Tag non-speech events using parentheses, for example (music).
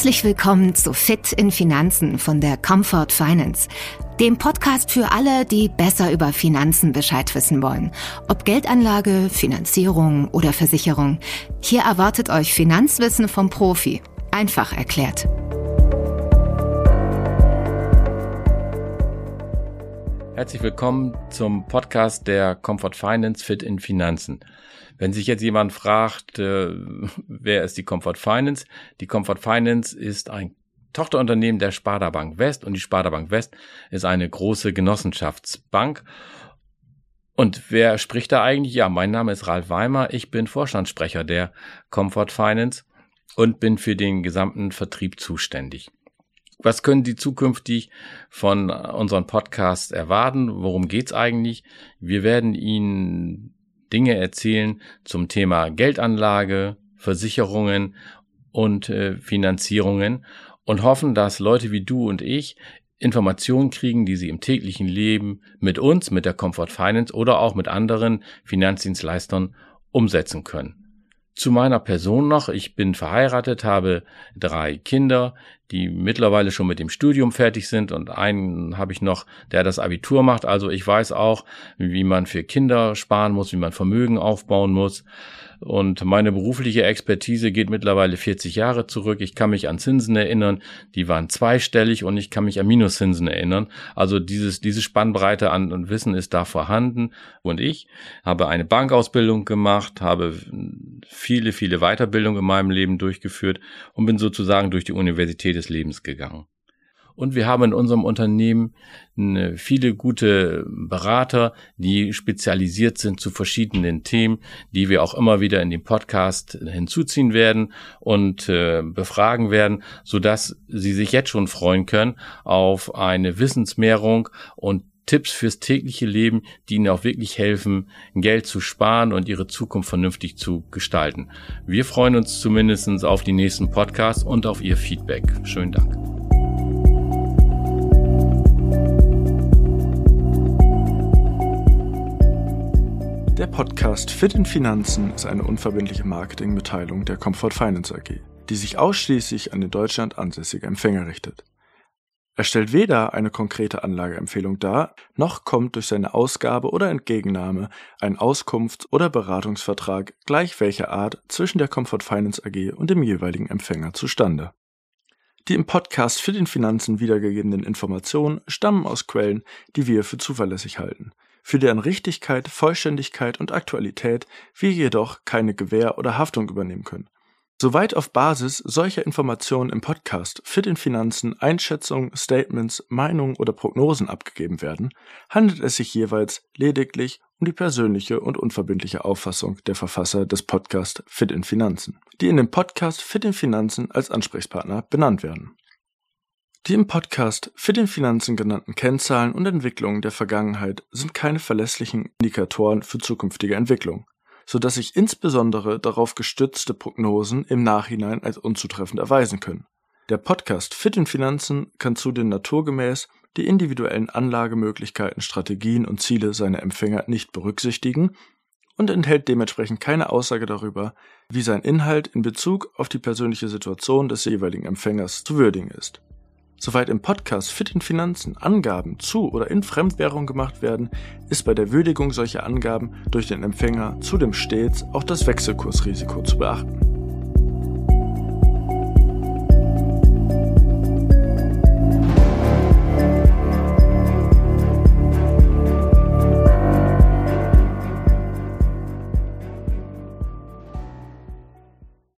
Herzlich willkommen zu Fit in Finanzen von der Comfort Finance, dem Podcast für alle, die besser über Finanzen Bescheid wissen wollen. Ob Geldanlage, Finanzierung oder Versicherung. Hier erwartet euch Finanzwissen vom Profi. Einfach erklärt. Herzlich willkommen zum Podcast der Comfort Finance Fit in Finanzen. Wenn sich jetzt jemand fragt, äh, (laughs) wer ist die Comfort Finance? Die Comfort Finance ist ein Tochterunternehmen der Sparda Bank West und die Sparda Bank West ist eine große Genossenschaftsbank. Und wer spricht da eigentlich? Ja, mein Name ist Ralf Weimer. Ich bin Vorstandssprecher der Comfort Finance und bin für den gesamten Vertrieb zuständig was können die zukünftig von unseren Podcasts erwarten? Worum geht's eigentlich? Wir werden Ihnen Dinge erzählen zum Thema Geldanlage, Versicherungen und äh, Finanzierungen und hoffen, dass Leute wie du und ich Informationen kriegen, die sie im täglichen Leben mit uns, mit der Comfort Finance oder auch mit anderen Finanzdienstleistern umsetzen können. Zu meiner Person noch. Ich bin verheiratet, habe drei Kinder, die mittlerweile schon mit dem Studium fertig sind und einen habe ich noch, der das Abitur macht. Also ich weiß auch, wie man für Kinder sparen muss, wie man Vermögen aufbauen muss. Und meine berufliche Expertise geht mittlerweile 40 Jahre zurück. Ich kann mich an Zinsen erinnern, die waren zweistellig und ich kann mich an Minuszinsen erinnern. Also dieses, diese Spannbreite an Wissen ist da vorhanden. Und ich habe eine Bankausbildung gemacht, habe viele, viele Weiterbildungen in meinem Leben durchgeführt und bin sozusagen durch die Universität des Lebens gegangen. Und wir haben in unserem Unternehmen viele gute Berater, die spezialisiert sind zu verschiedenen Themen, die wir auch immer wieder in den Podcast hinzuziehen werden und äh, befragen werden, so dass Sie sich jetzt schon freuen können auf eine Wissensmehrung und Tipps fürs tägliche Leben, die Ihnen auch wirklich helfen, Geld zu sparen und Ihre Zukunft vernünftig zu gestalten. Wir freuen uns zumindest auf die nächsten Podcasts und auf Ihr Feedback. Schönen Dank. Der Podcast Fit in Finanzen ist eine unverbindliche Marketingmitteilung der Comfort Finance AG, die sich ausschließlich an den Deutschland ansässige Empfänger richtet. Er stellt weder eine konkrete Anlageempfehlung dar, noch kommt durch seine Ausgabe oder Entgegennahme ein Auskunfts- oder Beratungsvertrag gleich welcher Art zwischen der Comfort Finance AG und dem jeweiligen Empfänger zustande. Die im Podcast Fit in Finanzen wiedergegebenen Informationen stammen aus Quellen, die wir für zuverlässig halten – für deren Richtigkeit, Vollständigkeit und Aktualität wir jedoch keine Gewähr oder Haftung übernehmen können. Soweit auf Basis solcher Informationen im Podcast Fit in Finanzen Einschätzungen, Statements, Meinungen oder Prognosen abgegeben werden, handelt es sich jeweils lediglich um die persönliche und unverbindliche Auffassung der Verfasser des Podcasts Fit in Finanzen, die in dem Podcast Fit in Finanzen als Ansprechpartner benannt werden. Die im Podcast für den Finanzen genannten Kennzahlen und Entwicklungen der Vergangenheit sind keine verlässlichen Indikatoren für zukünftige Entwicklung, so dass sich insbesondere darauf gestützte Prognosen im Nachhinein als unzutreffend erweisen können. Der Podcast Fit in Finanzen kann zudem naturgemäß die individuellen Anlagemöglichkeiten, Strategien und Ziele seiner Empfänger nicht berücksichtigen und enthält dementsprechend keine Aussage darüber, wie sein Inhalt in Bezug auf die persönliche Situation des jeweiligen Empfängers zu würdigen ist. Soweit im Podcast Fit in Finanzen Angaben zu oder in Fremdwährung gemacht werden, ist bei der Würdigung solcher Angaben durch den Empfänger zudem stets auch das Wechselkursrisiko zu beachten.